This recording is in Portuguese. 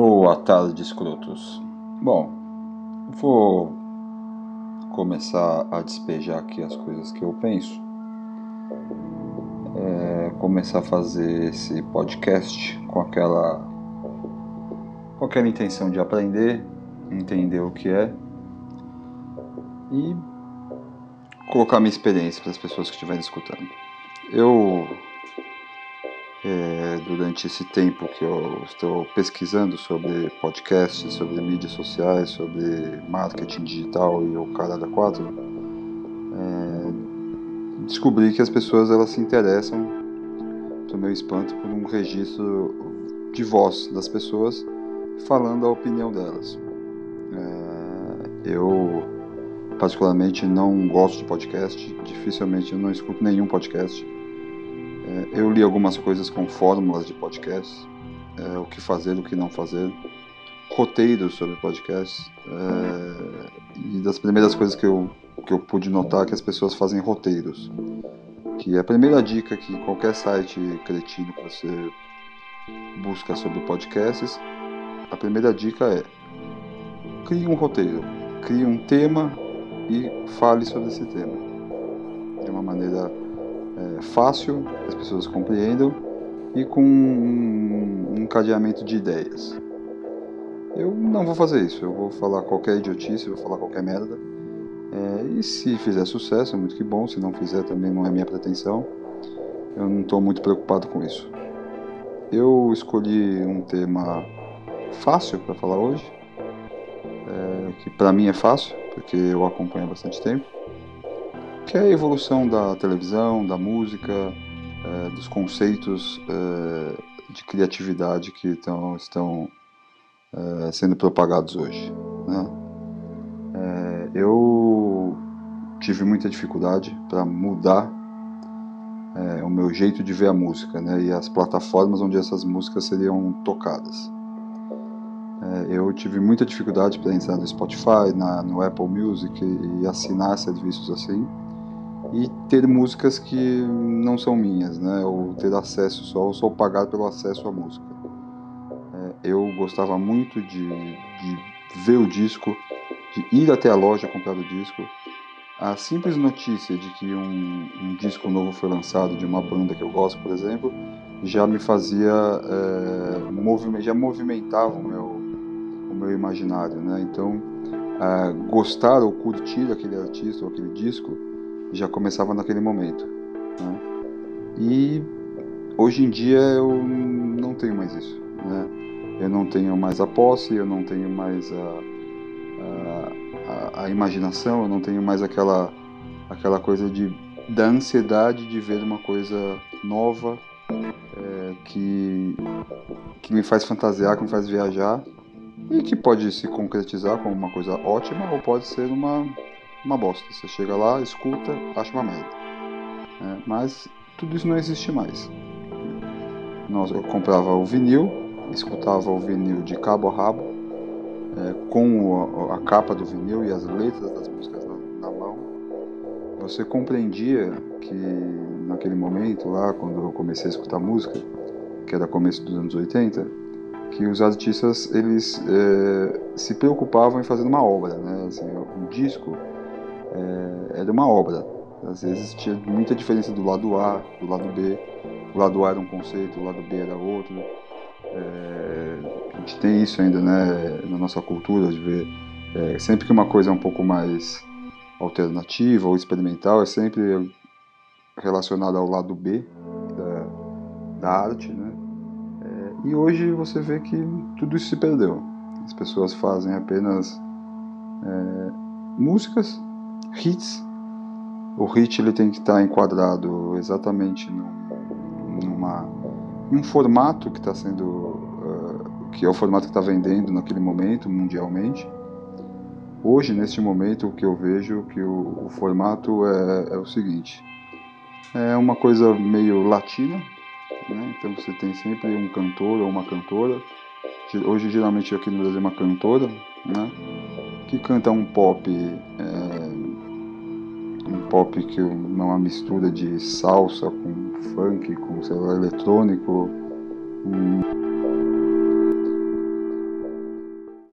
Boa tarde, escrotos. Bom, vou começar a despejar aqui as coisas que eu penso. É, começar a fazer esse podcast com aquela com aquela intenção de aprender, entender o que é e colocar minha experiência para as pessoas que estiverem escutando. Eu é, durante esse tempo que eu estou pesquisando sobre podcasts, sobre mídias sociais, sobre marketing digital e o cara da quatro, é, descobri que as pessoas elas se interessam, para o meu espanto, por um registro de voz das pessoas falando a opinião delas. É, eu particularmente não gosto de podcast, dificilmente eu não escuto nenhum podcast eu li algumas coisas com fórmulas de podcast, é, o que fazer, o que não fazer, roteiros sobre podcasts. É, e das primeiras coisas que eu, que eu pude notar é que as pessoas fazem roteiros. Que a primeira dica que qualquer site cretino que você busca sobre podcasts, a primeira dica é crie um roteiro, crie um tema e fale sobre esse tema. De uma maneira é, fácil, as pessoas compreendam e com um, um cadeamento de ideias. Eu não vou fazer isso, eu vou falar qualquer idiotice, vou falar qualquer merda. É, e se fizer sucesso, é muito que bom, se não fizer também não é minha pretensão. Eu não estou muito preocupado com isso. Eu escolhi um tema fácil para falar hoje, é, que para mim é fácil, porque eu acompanho há bastante tempo que é a evolução da televisão, da música, é, dos conceitos é, de criatividade que tão, estão é, sendo propagados hoje. Né? É, eu tive muita dificuldade para mudar é, o meu jeito de ver a música né, e as plataformas onde essas músicas seriam tocadas. É, eu tive muita dificuldade para entrar no Spotify, na, no Apple Music e, e assinar serviços assim e ter músicas que não são minhas, né? Ou ter acesso só, ou só pagar pelo acesso à música. É, eu gostava muito de, de ver o disco, de ir até a loja comprar o disco. A simples notícia de que um, um disco novo foi lançado de uma banda que eu gosto, por exemplo, já me fazia é, movime, já movimentava o meu, o meu imaginário, né? Então, é, gostar ou curtir aquele artista ou aquele disco já começava naquele momento. Né? E hoje em dia eu não tenho mais isso. Né? Eu não tenho mais a posse, eu não tenho mais a, a, a, imaginação, eu não tenho mais aquela, aquela coisa de, da ansiedade de ver uma coisa nova é, que, que me faz fantasiar, que me faz viajar e que pode se concretizar como uma coisa ótima ou pode ser uma uma bosta. Você chega lá, escuta, acha uma merda. É, mas tudo isso não existe mais. Nós, eu comprava o vinil, escutava o vinil de cabo a rabo, é, com a, a, capa do vinil e as letras das músicas na, na mão. Você compreendia que naquele momento lá, quando eu comecei a escutar música, que era começo dos anos 80, que os artistas eles é, se preocupavam em fazer uma obra, né? Assim, um disco é, era uma obra. Às vezes tinha muita diferença do lado A, do lado B. O lado A era um conceito, o lado B era outro. É, a gente tem isso ainda né, na nossa cultura de ver. É, sempre que uma coisa é um pouco mais alternativa ou experimental, é sempre relacionada ao lado B da, da arte. Né? É, e hoje você vê que tudo isso se perdeu. As pessoas fazem apenas é, músicas hits, o hit ele tem que estar enquadrado exatamente num, numa, em um formato que está sendo, uh, que é o formato que está vendendo naquele momento mundialmente. Hoje, neste momento, o que eu vejo que o, o formato é, é, o seguinte: é uma coisa meio latina, né? então você tem sempre um cantor ou uma cantora. Hoje, geralmente, aqui no Brasil, é uma cantora, né? que canta um pop é, pop que é uma mistura de salsa com funk, com sei lá, eletrônico. Um